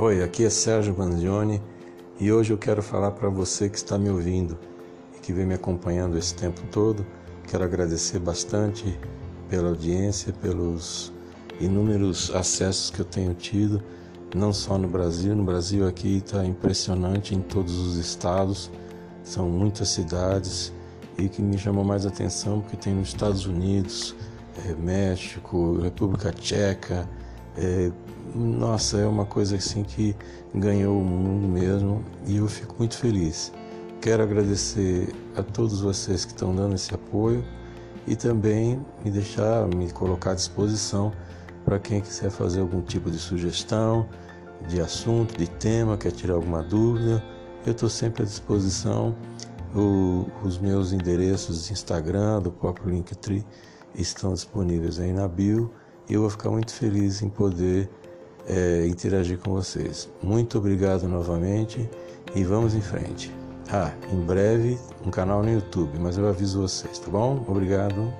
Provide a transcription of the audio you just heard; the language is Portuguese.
Oi, aqui é Sérgio Banzioni e hoje eu quero falar para você que está me ouvindo e que vem me acompanhando esse tempo todo. Quero agradecer bastante pela audiência, pelos inúmeros acessos que eu tenho tido, não só no Brasil, no Brasil aqui está impressionante em todos os estados, são muitas cidades e que me chamou mais atenção porque tem nos Estados Unidos, é, México, República Tcheca, é, nossa, é uma coisa assim que ganhou o mundo mesmo e eu fico muito feliz. Quero agradecer a todos vocês que estão dando esse apoio e também me deixar, me colocar à disposição para quem quiser fazer algum tipo de sugestão, de assunto, de tema, quer tirar alguma dúvida. Eu estou sempre à disposição. O, os meus endereços de Instagram, do próprio Linktree, estão disponíveis aí na bio e eu vou ficar muito feliz em poder é, interagir com vocês. Muito obrigado novamente e vamos em frente. Ah, em breve um canal no YouTube, mas eu aviso vocês, tá bom? Obrigado.